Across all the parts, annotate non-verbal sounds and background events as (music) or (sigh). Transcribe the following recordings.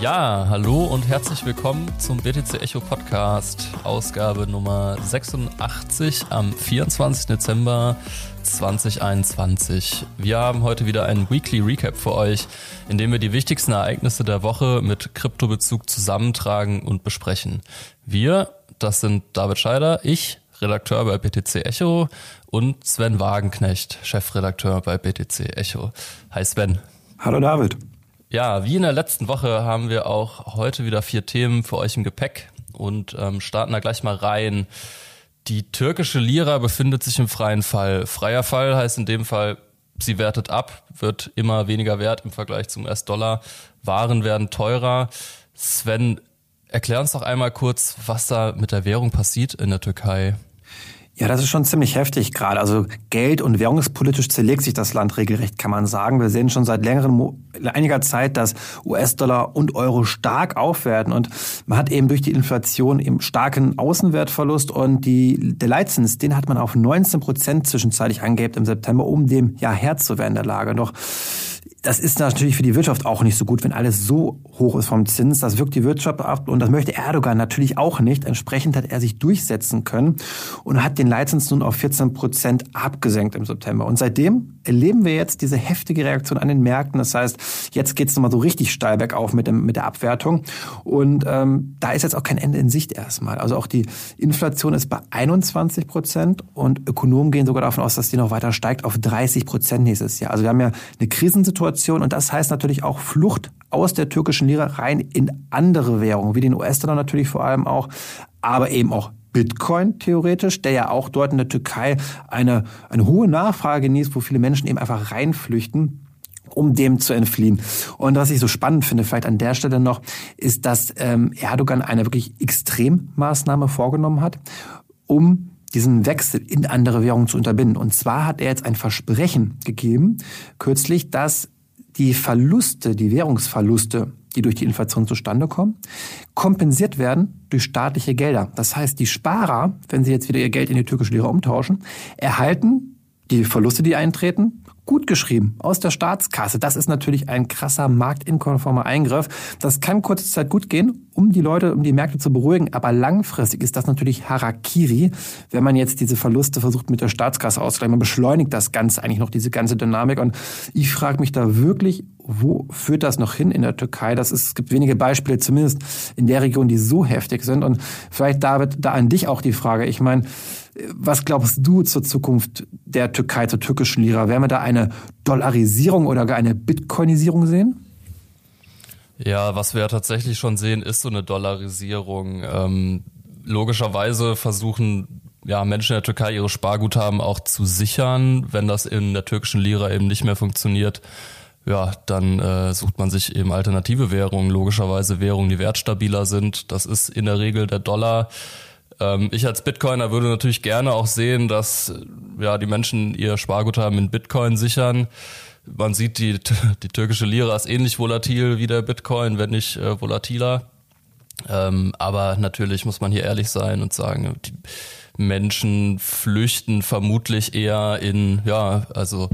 Ja, hallo und herzlich willkommen zum BTC Echo Podcast, Ausgabe Nummer 86 am 24. Dezember 2021. Wir haben heute wieder einen Weekly Recap für euch, in dem wir die wichtigsten Ereignisse der Woche mit Kryptobezug zusammentragen und besprechen. Wir, das sind David Scheider, ich, Redakteur bei BTC Echo und Sven Wagenknecht, Chefredakteur bei BTC Echo. Hi Sven. Hallo David. Ja, wie in der letzten Woche haben wir auch heute wieder vier Themen für euch im Gepäck und ähm, starten da gleich mal rein. Die türkische Lira befindet sich im freien Fall. Freier Fall heißt in dem Fall, sie wertet ab, wird immer weniger wert im Vergleich zum US-Dollar. Waren werden teurer. Sven, erklär uns doch einmal kurz, was da mit der Währung passiert in der Türkei. Ja, das ist schon ziemlich heftig gerade. Also Geld- und währungspolitisch zerlegt sich das Land regelrecht, kann man sagen. Wir sehen schon seit längerem, einiger Zeit, dass US-Dollar und Euro stark aufwerten und man hat eben durch die Inflation eben starken Außenwertverlust und die, der Leitzins, den hat man auf 19 Prozent zwischenzeitlich angehebt im September, um dem ja Herr zu werden der Lage. Doch das ist natürlich für die Wirtschaft auch nicht so gut, wenn alles so hoch ist vom Zins. Das wirkt die Wirtschaft ab und das möchte Erdogan natürlich auch nicht. Entsprechend hat er sich durchsetzen können und hat den Leitzins nun auf 14 Prozent abgesenkt im September. Und seitdem erleben wir jetzt diese heftige Reaktion an den Märkten. Das heißt, jetzt geht es nochmal so richtig steil bergauf mit, dem, mit der Abwertung. Und ähm, da ist jetzt auch kein Ende in Sicht erstmal. Also auch die Inflation ist bei 21 Prozent und Ökonomen gehen sogar davon aus, dass die noch weiter steigt auf 30 Prozent nächstes Jahr. Also wir haben ja eine Krisensituation Situation und das heißt natürlich auch Flucht aus der türkischen Lira rein in andere Währungen, wie den US-Dollar natürlich vor allem auch, aber eben auch Bitcoin theoretisch, der ja auch dort in der Türkei eine, eine hohe Nachfrage genießt, wo viele Menschen eben einfach reinflüchten um dem zu entfliehen. Und was ich so spannend finde, vielleicht an der Stelle noch, ist, dass ähm, Erdogan eine wirklich Extremmaßnahme vorgenommen hat, um diesen Wechsel in andere Währungen zu unterbinden. Und zwar hat er jetzt ein Versprechen gegeben, kürzlich, dass die Verluste, die Währungsverluste, die durch die Inflation zustande kommen, kompensiert werden durch staatliche Gelder. Das heißt, die Sparer, wenn sie jetzt wieder ihr Geld in die türkische Lira umtauschen, erhalten die Verluste, die eintreten, gut geschrieben aus der Staatskasse. Das ist natürlich ein krasser marktinkonformer Eingriff. Das kann kurze Zeit gut gehen, um die Leute, um die Märkte zu beruhigen, aber langfristig ist das natürlich Harakiri, wenn man jetzt diese Verluste versucht mit der Staatskasse auszugleichen. Man beschleunigt das Ganze eigentlich noch, diese ganze Dynamik. Und ich frage mich da wirklich, wo führt das noch hin in der Türkei? Das ist, es gibt wenige Beispiele, zumindest in der Region, die so heftig sind. Und vielleicht, David, da an dich auch die Frage. Ich meine, was glaubst du zur Zukunft der Türkei, zur türkischen Lira? Werden wir da eine Dollarisierung oder gar eine Bitcoinisierung sehen? Ja, was wir ja tatsächlich schon sehen, ist so eine Dollarisierung. Ähm, logischerweise versuchen ja, Menschen in der Türkei ihre Sparguthaben auch zu sichern. Wenn das in der türkischen Lira eben nicht mehr funktioniert, ja, dann äh, sucht man sich eben alternative Währungen, logischerweise Währungen, die wertstabiler sind. Das ist in der Regel der Dollar. Ähm, ich als Bitcoiner würde natürlich gerne auch sehen, dass ja die Menschen ihr Sparguthaben in Bitcoin sichern. Man sieht, die, (laughs) die türkische Lira ist ähnlich volatil wie der Bitcoin, wenn nicht äh, volatiler. Ähm, aber natürlich muss man hier ehrlich sein und sagen, die Menschen flüchten vermutlich eher in, ja, also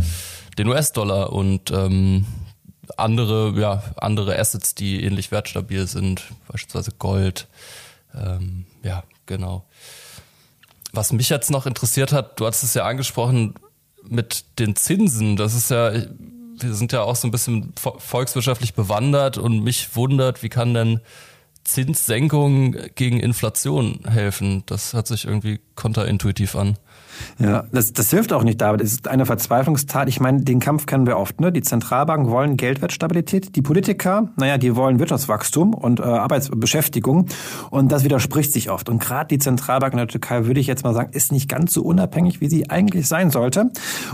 den US-Dollar und ähm, andere, ja, andere Assets, die ähnlich wertstabil sind, beispielsweise Gold. Ähm, ja, Genau. Was mich jetzt noch interessiert hat, du hast es ja angesprochen mit den Zinsen. Das ist ja, wir sind ja auch so ein bisschen volkswirtschaftlich bewandert und mich wundert, wie kann denn Zinssenkung gegen Inflation helfen? Das hört sich irgendwie kontraintuitiv an. Ja, das, das hilft auch nicht, David. Es ist eine Verzweiflungstat. Ich meine, den Kampf kennen wir oft. Ne? Die Zentralbanken wollen Geldwertstabilität. Die Politiker, naja, die wollen Wirtschaftswachstum und äh, Arbeitsbeschäftigung. Und das widerspricht sich oft. Und gerade die Zentralbank in der Türkei, würde ich jetzt mal sagen, ist nicht ganz so unabhängig, wie sie eigentlich sein sollte.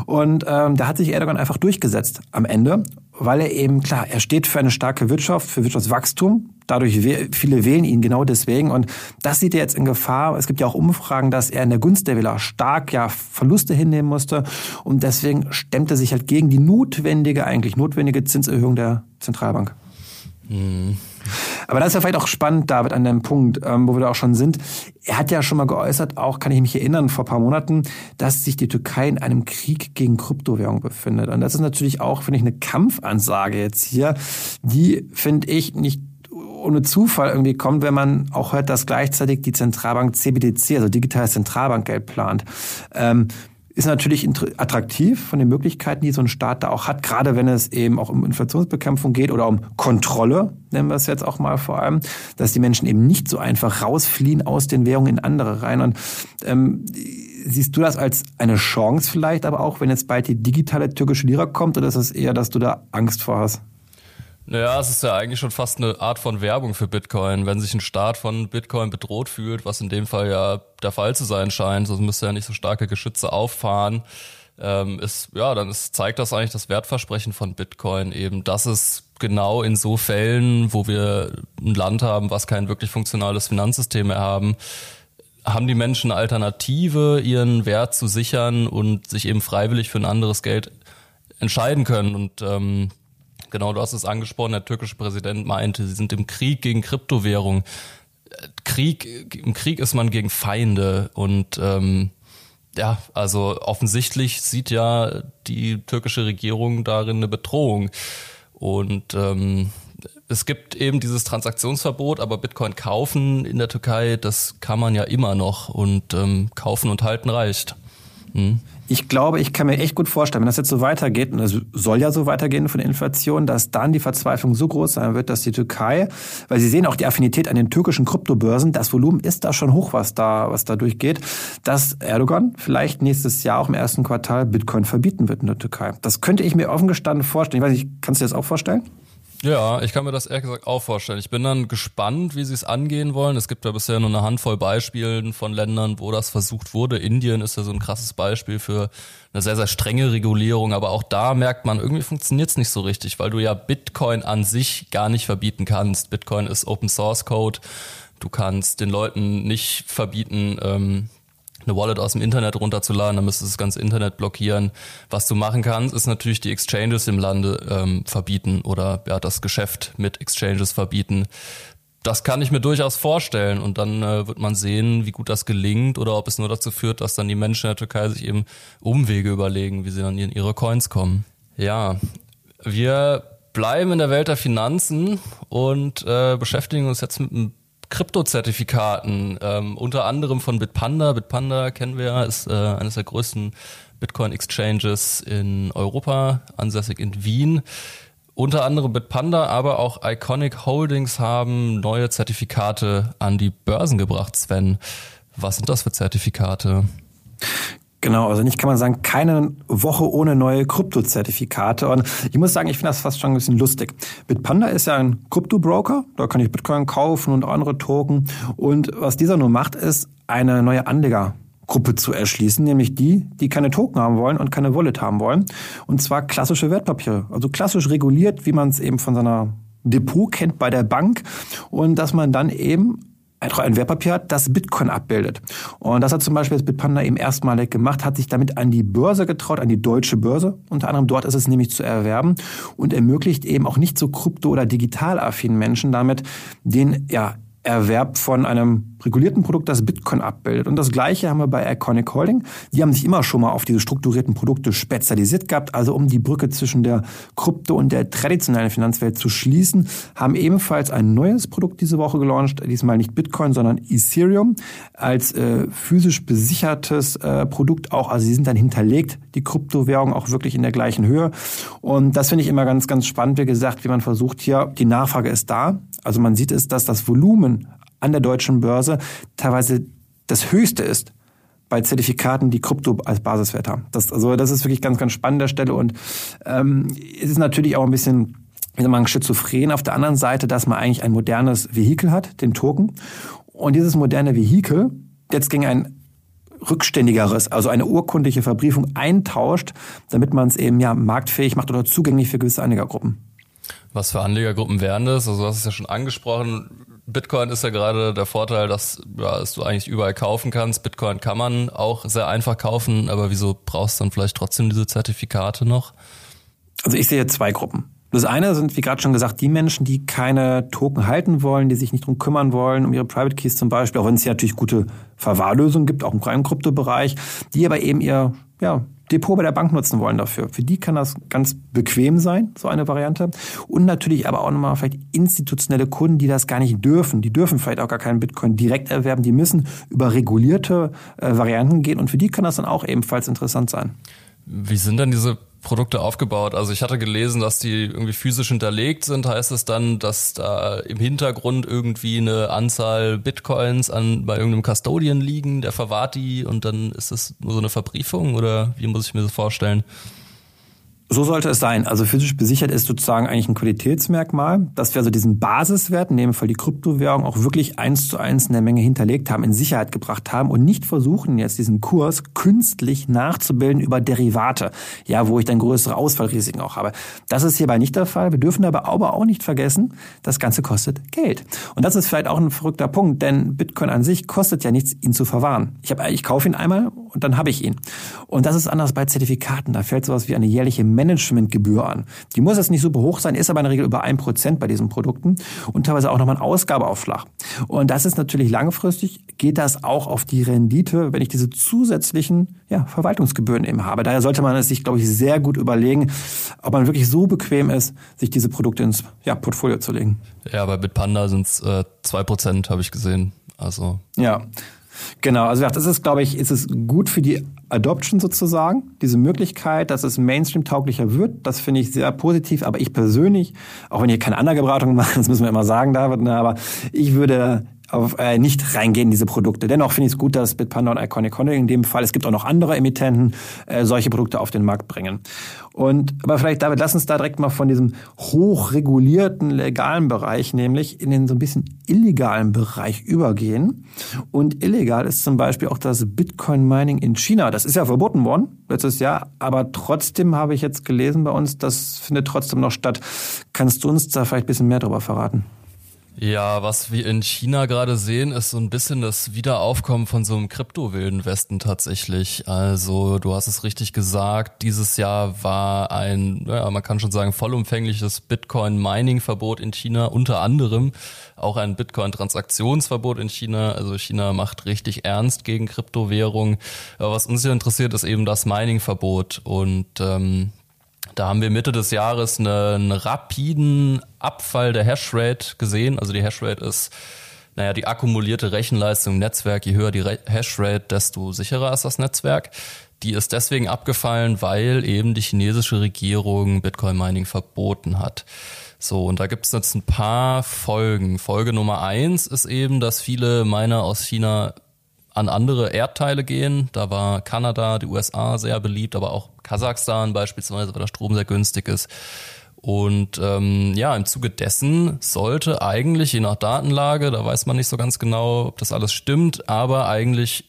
Und ähm, da hat sich Erdogan einfach durchgesetzt am Ende weil er eben, klar, er steht für eine starke Wirtschaft, für Wirtschaftswachstum. Dadurch viele wählen ihn genau deswegen. Und das sieht er jetzt in Gefahr. Es gibt ja auch Umfragen, dass er in der Gunst der Wähler stark ja Verluste hinnehmen musste. Und deswegen stemmt er sich halt gegen die notwendige, eigentlich notwendige Zinserhöhung der Zentralbank. Mhm. Aber das ist ja vielleicht auch spannend, David, an dem Punkt, ähm, wo wir da auch schon sind. Er hat ja schon mal geäußert, auch kann ich mich erinnern, vor paar Monaten, dass sich die Türkei in einem Krieg gegen Kryptowährung befindet. Und das ist natürlich auch, finde ich, eine Kampfansage jetzt hier, die, finde ich, nicht ohne Zufall irgendwie kommt, wenn man auch hört, dass gleichzeitig die Zentralbank CBDC, also digitales Zentralbankgeld plant. Ähm, ist natürlich attraktiv von den Möglichkeiten, die so ein Staat da auch hat, gerade wenn es eben auch um Inflationsbekämpfung geht oder um Kontrolle, nennen wir es jetzt auch mal vor allem, dass die Menschen eben nicht so einfach rausfliehen aus den Währungen in andere rein. Und ähm, siehst du das als eine Chance vielleicht, aber auch, wenn jetzt bald die digitale türkische Lira kommt, oder ist es eher, dass du da Angst vor hast? Naja, es ist ja eigentlich schon fast eine Art von Werbung für Bitcoin. Wenn sich ein Staat von Bitcoin bedroht fühlt, was in dem Fall ja der Fall zu sein scheint, sonst müsste er nicht so starke Geschütze auffahren, ähm, ist, ja, dann ist, zeigt das eigentlich das Wertversprechen von Bitcoin eben, dass es genau in so Fällen, wo wir ein Land haben, was kein wirklich funktionales Finanzsystem mehr haben, haben die Menschen eine Alternative, ihren Wert zu sichern und sich eben freiwillig für ein anderes Geld entscheiden können. Und ähm, Genau, du hast es angesprochen, der türkische Präsident meinte, sie sind im Krieg gegen Kryptowährung. Krieg, im Krieg ist man gegen Feinde und ähm, ja, also offensichtlich sieht ja die türkische Regierung darin eine Bedrohung. Und ähm, es gibt eben dieses Transaktionsverbot, aber Bitcoin kaufen in der Türkei, das kann man ja immer noch und ähm, kaufen und halten reicht. Hm ich glaube, ich kann mir echt gut vorstellen, wenn das jetzt so weitergeht, und es soll ja so weitergehen von der Inflation, dass dann die Verzweiflung so groß sein wird, dass die Türkei, weil Sie sehen auch die Affinität an den türkischen Kryptobörsen, das Volumen ist da schon hoch, was da, was da durchgeht, dass Erdogan vielleicht nächstes Jahr auch im ersten Quartal Bitcoin verbieten wird in der Türkei. Das könnte ich mir offen gestanden vorstellen. Ich weiß nicht, kannst du dir das auch vorstellen? Ja, ich kann mir das ehrlich gesagt auch vorstellen. Ich bin dann gespannt, wie sie es angehen wollen. Es gibt ja bisher nur eine Handvoll Beispiele von Ländern, wo das versucht wurde. Indien ist ja so ein krasses Beispiel für eine sehr, sehr strenge Regulierung. Aber auch da merkt man, irgendwie funktioniert es nicht so richtig, weil du ja Bitcoin an sich gar nicht verbieten kannst. Bitcoin ist Open Source Code. Du kannst den Leuten nicht verbieten, ähm, eine Wallet aus dem Internet runterzuladen, dann müsstest du das ganze Internet blockieren. Was du machen kannst, ist natürlich die Exchanges im Lande ähm, verbieten oder ja, das Geschäft mit Exchanges verbieten. Das kann ich mir durchaus vorstellen und dann äh, wird man sehen, wie gut das gelingt oder ob es nur dazu führt, dass dann die Menschen in der Türkei sich eben Umwege überlegen, wie sie dann in ihre Coins kommen. Ja, wir bleiben in der Welt der Finanzen und äh, beschäftigen uns jetzt mit einem Kryptozertifikaten, ähm, unter anderem von Bitpanda. Bitpanda kennen wir ja, ist äh, eines der größten Bitcoin-Exchanges in Europa, ansässig in Wien. Unter anderem Bitpanda, aber auch Iconic Holdings haben neue Zertifikate an die Börsen gebracht, Sven. Was sind das für Zertifikate? Genau, also nicht kann man sagen, keine Woche ohne neue Kryptozertifikate. Und ich muss sagen, ich finde das fast schon ein bisschen lustig. Bitpanda ist ja ein Kryptobroker, da kann ich Bitcoin kaufen und andere Token. Und was dieser nur macht, ist eine neue Anlegergruppe zu erschließen, nämlich die, die keine Token haben wollen und keine Wallet haben wollen. Und zwar klassische Wertpapiere, also klassisch reguliert, wie man es eben von seiner Depot kennt bei der Bank und dass man dann eben ein Wertpapier hat, das Bitcoin abbildet. Und das hat zum Beispiel das Bitpanda eben erstmalig gemacht, hat sich damit an die Börse getraut, an die deutsche Börse. Unter anderem dort ist es nämlich zu erwerben und ermöglicht eben auch nicht so krypto- oder digital affinen Menschen damit den, ja, Erwerb von einem regulierten Produkt, das Bitcoin abbildet. Und das Gleiche haben wir bei Iconic Holding. Die haben sich immer schon mal auf diese strukturierten Produkte spezialisiert gehabt, also um die Brücke zwischen der Krypto- und der traditionellen Finanzwelt zu schließen, haben ebenfalls ein neues Produkt diese Woche gelauncht, diesmal nicht Bitcoin, sondern Ethereum, als äh, physisch besichertes äh, Produkt auch. Also sie sind dann hinterlegt, die Kryptowährung auch wirklich in der gleichen Höhe. Und das finde ich immer ganz, ganz spannend, wie gesagt, wie man versucht hier, die Nachfrage ist da, also man sieht es, dass das Volumen an der deutschen Börse teilweise das höchste ist bei Zertifikaten, die Krypto als Basiswert haben. Das, also das ist wirklich ganz, ganz spannend an der Stelle und ähm, es ist natürlich auch ein bisschen wie soll man schizophren auf der anderen Seite, dass man eigentlich ein modernes Vehikel hat, den Token. Und dieses moderne Vehikel jetzt gegen ein rückständigeres, also eine urkundliche Verbriefung eintauscht, damit man es eben ja marktfähig macht oder zugänglich für gewisse Anlegergruppen. Was für Anlegergruppen wären das? Also du hast es ja schon angesprochen. Bitcoin ist ja gerade der Vorteil, dass, ja, dass du eigentlich überall kaufen kannst. Bitcoin kann man auch sehr einfach kaufen, aber wieso brauchst du dann vielleicht trotzdem diese Zertifikate noch? Also ich sehe zwei Gruppen. Das eine sind, wie gerade schon gesagt, die Menschen, die keine Token halten wollen, die sich nicht drum kümmern wollen, um ihre Private Keys zum Beispiel, auch wenn es hier natürlich gute Verwahrlösungen gibt, auch im Kryptobereich, die aber eben ihr ja, Depot bei der Bank nutzen wollen dafür. Für die kann das ganz bequem sein, so eine Variante. Und natürlich aber auch nochmal vielleicht institutionelle Kunden, die das gar nicht dürfen. Die dürfen vielleicht auch gar keinen Bitcoin direkt erwerben. Die müssen über regulierte äh, Varianten gehen. Und für die kann das dann auch ebenfalls interessant sein. Wie sind denn diese Produkte aufgebaut? Also ich hatte gelesen, dass die irgendwie physisch hinterlegt sind. Heißt es dann, dass da im Hintergrund irgendwie eine Anzahl Bitcoins an bei irgendeinem Custodian liegen, der verwahrt die und dann ist das nur so eine Verbriefung oder wie muss ich mir das vorstellen? So sollte es sein. Also physisch besichert ist sozusagen eigentlich ein Qualitätsmerkmal, dass wir also diesen Basiswert, in dem Fall die Kryptowährung, auch wirklich eins zu eins in der Menge hinterlegt haben, in Sicherheit gebracht haben und nicht versuchen, jetzt diesen Kurs künstlich nachzubilden über Derivate, ja, wo ich dann größere Ausfallrisiken auch habe. Das ist hierbei nicht der Fall. Wir dürfen aber auch nicht vergessen, das Ganze kostet Geld. Und das ist vielleicht auch ein verrückter Punkt, denn Bitcoin an sich kostet ja nichts, ihn zu verwahren. Ich, habe, ich kaufe ihn einmal und dann habe ich ihn. Und das ist anders bei Zertifikaten. Da fällt sowas wie eine jährliche Managementgebühr an. Die muss jetzt nicht super hoch sein, ist aber in der Regel über ein Prozent bei diesen Produkten und teilweise auch nochmal ein Ausgabeaufschlag. Und das ist natürlich langfristig, geht das auch auf die Rendite, wenn ich diese zusätzlichen ja, Verwaltungsgebühren eben habe. Daher sollte man es sich, glaube ich, sehr gut überlegen, ob man wirklich so bequem ist, sich diese Produkte ins ja, Portfolio zu legen. Ja, bei Bitpanda sind es äh, zwei Prozent, habe ich gesehen. Also ja. Genau, also das ist, glaube ich, ist es gut für die Adoption sozusagen, diese Möglichkeit, dass es Mainstream-tauglicher wird. Das finde ich sehr positiv. Aber ich persönlich, auch wenn ihr keine Anlageberatung (laughs) macht, das müssen wir immer sagen, David, ne, aber ich würde auf, äh, nicht reingehen in diese Produkte. Dennoch finde ich es gut, dass Bitpanda und Iconic Holding in dem Fall, es gibt auch noch andere Emittenten, äh, solche Produkte auf den Markt bringen. Und aber vielleicht, David, lass uns da direkt mal von diesem hochregulierten legalen Bereich, nämlich in den so ein bisschen illegalen Bereich übergehen. Und illegal ist zum Beispiel auch das Bitcoin-Mining in China. Das ist ja verboten worden letztes Jahr, aber trotzdem habe ich jetzt gelesen bei uns, das findet trotzdem noch statt. Kannst du uns da vielleicht ein bisschen mehr darüber verraten? Ja, was wir in China gerade sehen, ist so ein bisschen das Wiederaufkommen von so einem Kryptowilden Westen tatsächlich. Also du hast es richtig gesagt, dieses Jahr war ein, ja, man kann schon sagen, vollumfängliches Bitcoin-Mining-Verbot in China, unter anderem auch ein Bitcoin-Transaktionsverbot in China. Also China macht richtig ernst gegen Kryptowährungen. Aber was uns hier interessiert, ist eben das Mining-Verbot. Und ähm, da haben wir Mitte des Jahres einen rapiden Abfall der Hashrate gesehen. Also die Hashrate ist, naja, die akkumulierte Rechenleistung im Netzwerk. Je höher die Hashrate, desto sicherer ist das Netzwerk. Die ist deswegen abgefallen, weil eben die chinesische Regierung Bitcoin Mining verboten hat. So, und da gibt es jetzt ein paar Folgen. Folge Nummer eins ist eben, dass viele Miner aus China an andere Erdteile gehen. Da war Kanada, die USA sehr beliebt, aber auch Kasachstan beispielsweise, weil der Strom sehr günstig ist. Und ähm, ja, im Zuge dessen sollte eigentlich, je nach Datenlage, da weiß man nicht so ganz genau, ob das alles stimmt, aber eigentlich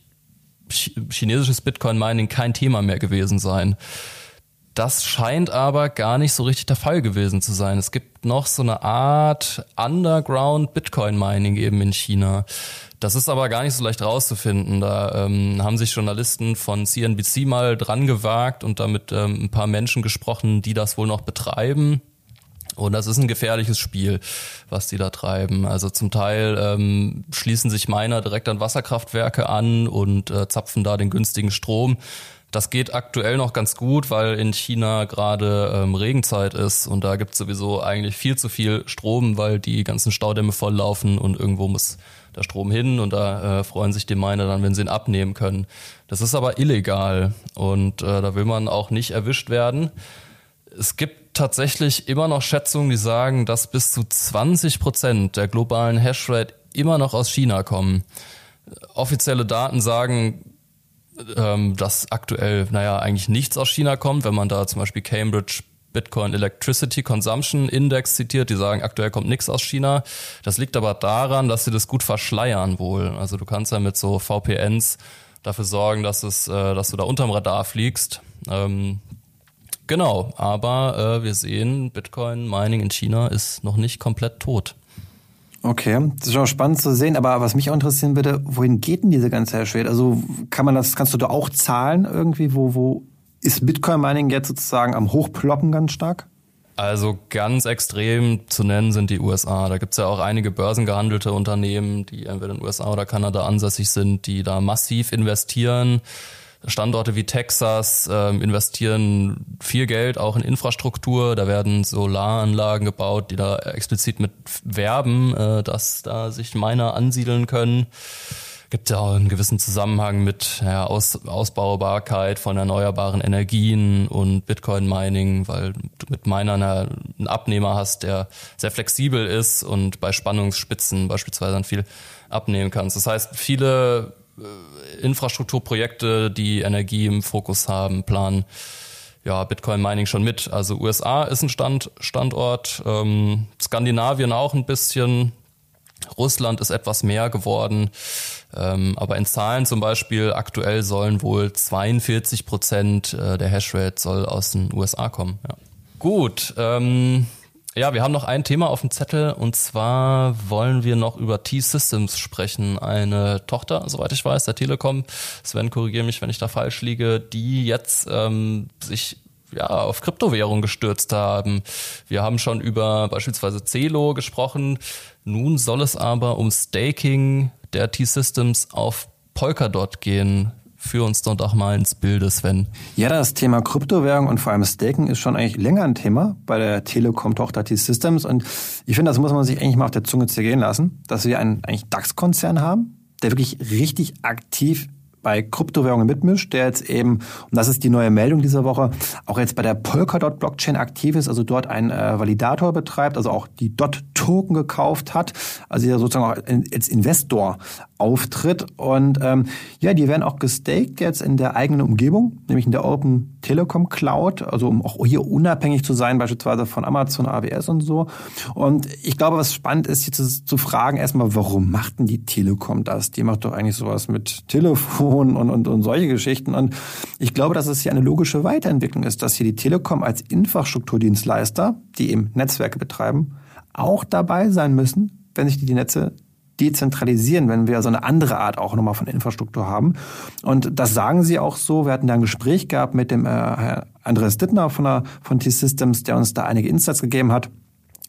chinesisches Bitcoin-Mining kein Thema mehr gewesen sein. Das scheint aber gar nicht so richtig der Fall gewesen zu sein. Es gibt noch so eine Art Underground Bitcoin Mining eben in China. Das ist aber gar nicht so leicht rauszufinden. Da ähm, haben sich Journalisten von CNBC mal dran gewagt und damit ähm, ein paar Menschen gesprochen, die das wohl noch betreiben. Und das ist ein gefährliches Spiel, was die da treiben. Also zum Teil ähm, schließen sich Miner direkt an Wasserkraftwerke an und äh, zapfen da den günstigen Strom. Das geht aktuell noch ganz gut, weil in China gerade ähm, Regenzeit ist und da gibt es sowieso eigentlich viel zu viel Strom, weil die ganzen Staudämme volllaufen und irgendwo muss der Strom hin und da äh, freuen sich die Miner dann, wenn sie ihn abnehmen können. Das ist aber illegal und äh, da will man auch nicht erwischt werden. Es gibt tatsächlich immer noch Schätzungen, die sagen, dass bis zu 20 Prozent der globalen Hashrate immer noch aus China kommen. Offizielle Daten sagen, ähm, dass aktuell, naja, eigentlich nichts aus China kommt, wenn man da zum Beispiel Cambridge Bitcoin Electricity Consumption Index zitiert, die sagen, aktuell kommt nichts aus China. Das liegt aber daran, dass sie das gut verschleiern wohl. Also du kannst ja mit so VPNs dafür sorgen, dass es, äh, dass du da unterm Radar fliegst. Ähm, genau, aber äh, wir sehen, Bitcoin Mining in China ist noch nicht komplett tot. Okay, das ist schon spannend zu sehen, aber was mich auch interessieren würde, wohin geht denn diese ganze Hashwert? Also kann man das, kannst du da auch zahlen irgendwie, wo, wo ist Bitcoin-Mining jetzt sozusagen am Hochploppen ganz stark? Also ganz extrem zu nennen sind die USA. Da gibt's ja auch einige börsengehandelte Unternehmen, die entweder in den USA oder Kanada ansässig sind, die da massiv investieren. Standorte wie Texas ähm, investieren viel Geld auch in Infrastruktur. Da werden Solaranlagen gebaut, die da explizit mit werben, äh, dass da sich Miner ansiedeln können gibt ja auch einen gewissen Zusammenhang mit ja, Aus, Ausbaubarkeit von erneuerbaren Energien und Bitcoin-Mining, weil du mit Minern einen Abnehmer hast, der sehr flexibel ist und bei Spannungsspitzen beispielsweise dann viel abnehmen kannst. Das heißt, viele äh, Infrastrukturprojekte, die Energie im Fokus haben, planen ja, Bitcoin Mining schon mit. Also USA ist ein Stand, Standort, ähm, Skandinavien auch ein bisschen, Russland ist etwas mehr geworden. Ähm, aber in Zahlen zum Beispiel aktuell sollen wohl 42 Prozent äh, der Hashrate soll aus den USA kommen. Ja. Gut, ähm, ja, wir haben noch ein Thema auf dem Zettel und zwar wollen wir noch über T-Systems sprechen. Eine Tochter, soweit ich weiß, der Telekom. Sven, korrigiere mich, wenn ich da falsch liege, die jetzt ähm, sich ja, auf Kryptowährung gestürzt haben. Wir haben schon über beispielsweise Celo gesprochen. Nun soll es aber um Staking der T-Systems auf Polkadot gehen. Führ uns dort auch mal ins Bilde, Sven. Ja, das Thema Kryptowährung und vor allem Staking ist schon eigentlich länger ein Thema bei der Telekom-Tochter T-Systems. Und ich finde, das muss man sich eigentlich mal auf der Zunge zergehen lassen, dass wir einen eigentlich DAX-Konzern haben, der wirklich richtig aktiv bei Kryptowährungen mitmischt, der jetzt eben, und das ist die neue Meldung dieser Woche, auch jetzt bei der Polkadot Blockchain aktiv ist, also dort einen äh, Validator betreibt, also auch die Dot-Token gekauft hat, also ja sozusagen auch als Investor auftritt. Und ähm, ja, die werden auch gestaked jetzt in der eigenen Umgebung, nämlich in der Open Telekom Cloud, also um auch hier unabhängig zu sein, beispielsweise von Amazon, AWS und so. Und ich glaube, was spannend ist, hier zu, zu fragen, erstmal, warum macht denn die Telekom das? Die macht doch eigentlich sowas mit Telefon und, und, und solche Geschichten. Und ich glaube, dass es hier eine logische Weiterentwicklung ist, dass hier die Telekom als Infrastrukturdienstleister, die eben Netzwerke betreiben, auch dabei sein müssen, wenn sich die Netze dezentralisieren, wenn wir so eine andere Art auch nochmal von Infrastruktur haben. Und das sagen sie auch so. Wir hatten da ein Gespräch gehabt mit dem äh, Andreas Dittner von, der, von T-Systems, der uns da einige Insights gegeben hat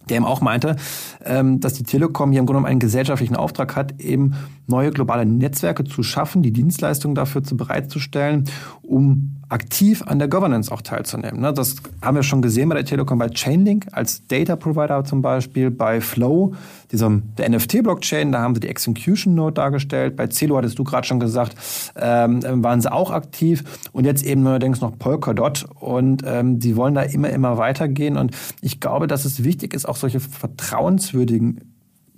der eben auch meinte, ähm, dass die Telekom hier im Grunde genommen einen gesellschaftlichen Auftrag hat, eben neue globale Netzwerke zu schaffen, die Dienstleistungen dafür zu bereitzustellen, um aktiv an der Governance auch teilzunehmen. Ne? Das haben wir schon gesehen bei der Telekom bei Chainlink als Data Provider zum Beispiel, bei Flow, diesem der NFT-Blockchain, da haben sie die Execution Node dargestellt. Bei Celo hattest du gerade schon gesagt, ähm, waren sie auch aktiv und jetzt eben neuerdings noch Polkadot und ähm, die wollen da immer immer weitergehen und ich glaube, dass es wichtig ist, auch solche vertrauenswürdigen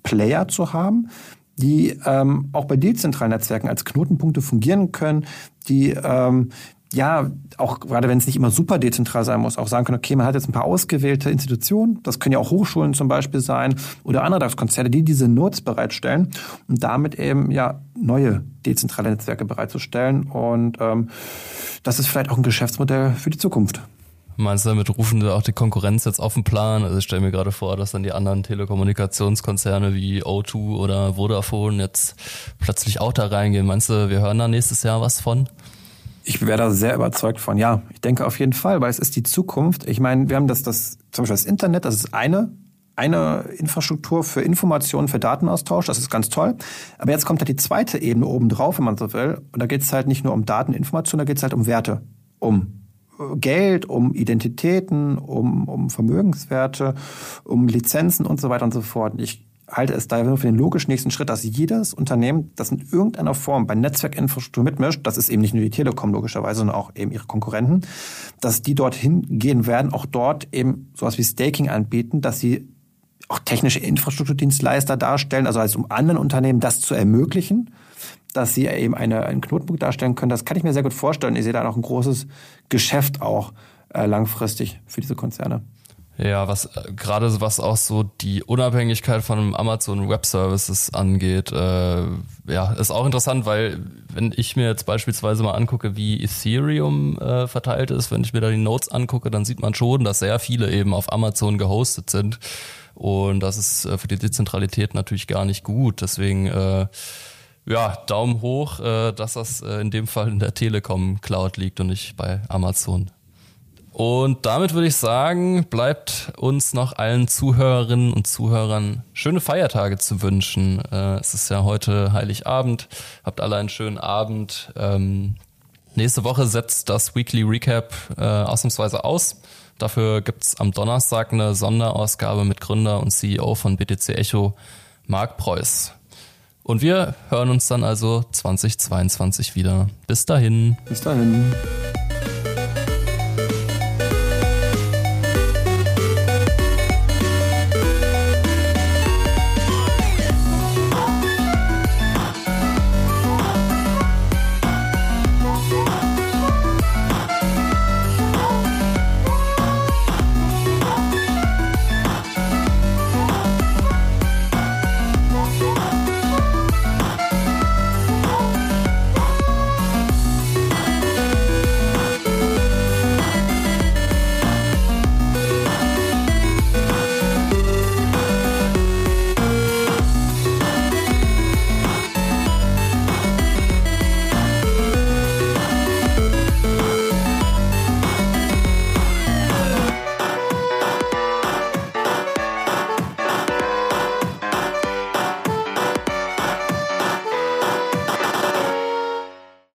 Player zu haben, die ähm, auch bei dezentralen Netzwerken als Knotenpunkte fungieren können, die ähm, ja, auch gerade wenn es nicht immer super dezentral sein muss, auch sagen können, okay, man hat jetzt ein paar ausgewählte Institutionen, das können ja auch Hochschulen zum Beispiel sein oder andere DAX-Konzerne, die diese Nodes bereitstellen und damit eben ja neue dezentrale Netzwerke bereitzustellen. Und ähm, das ist vielleicht auch ein Geschäftsmodell für die Zukunft. Meinst du, damit rufen sie auch die Konkurrenz jetzt auf den Plan? Also ich stelle mir gerade vor, dass dann die anderen Telekommunikationskonzerne wie O2 oder Vodafone jetzt plötzlich auch da reingehen. Meinst du, wir hören da nächstes Jahr was von? Ich wäre da sehr überzeugt von. Ja, ich denke auf jeden Fall, weil es ist die Zukunft. Ich meine, wir haben das, das zum Beispiel das Internet, das ist eine eine Infrastruktur für Informationen, für Datenaustausch, das ist ganz toll. Aber jetzt kommt halt die zweite Ebene oben drauf, wenn man so will. Und da geht es halt nicht nur um Dateninformation, da geht es halt um Werte, um Geld, um Identitäten, um, um Vermögenswerte, um Lizenzen und so weiter und so fort. Ich halte es daher für den logischen nächsten Schritt, dass jedes Unternehmen, das in irgendeiner Form bei Netzwerkinfrastruktur mitmischt, das ist eben nicht nur die Telekom logischerweise, sondern auch eben ihre Konkurrenten, dass die dorthin gehen werden, auch dort eben sowas wie Staking anbieten, dass sie auch technische Infrastrukturdienstleister darstellen, also als um anderen Unternehmen das zu ermöglichen, dass sie eben eine, einen Knotenpunkt darstellen können. Das kann ich mir sehr gut vorstellen. Ich sehe da auch ein großes Geschäft auch äh, langfristig für diese Konzerne. Ja, was äh, gerade was auch so die Unabhängigkeit von Amazon Web Services angeht, äh, ja, ist auch interessant, weil wenn ich mir jetzt beispielsweise mal angucke, wie Ethereum äh, verteilt ist, wenn ich mir da die Notes angucke, dann sieht man schon, dass sehr viele eben auf Amazon gehostet sind und das ist äh, für die Dezentralität natürlich gar nicht gut. Deswegen äh, ja, Daumen hoch, äh, dass das äh, in dem Fall in der Telekom Cloud liegt und nicht bei Amazon. Und damit würde ich sagen, bleibt uns noch allen Zuhörerinnen und Zuhörern schöne Feiertage zu wünschen. Äh, es ist ja heute Heiligabend. Habt alle einen schönen Abend. Ähm, Nächste Woche setzt das Weekly Recap äh, ausnahmsweise aus. Dafür gibt's am Donnerstag eine Sonderausgabe mit Gründer und CEO von BTC Echo, Marc Preuß. Und wir hören uns dann also 2022 wieder. Bis dahin. Bis dahin.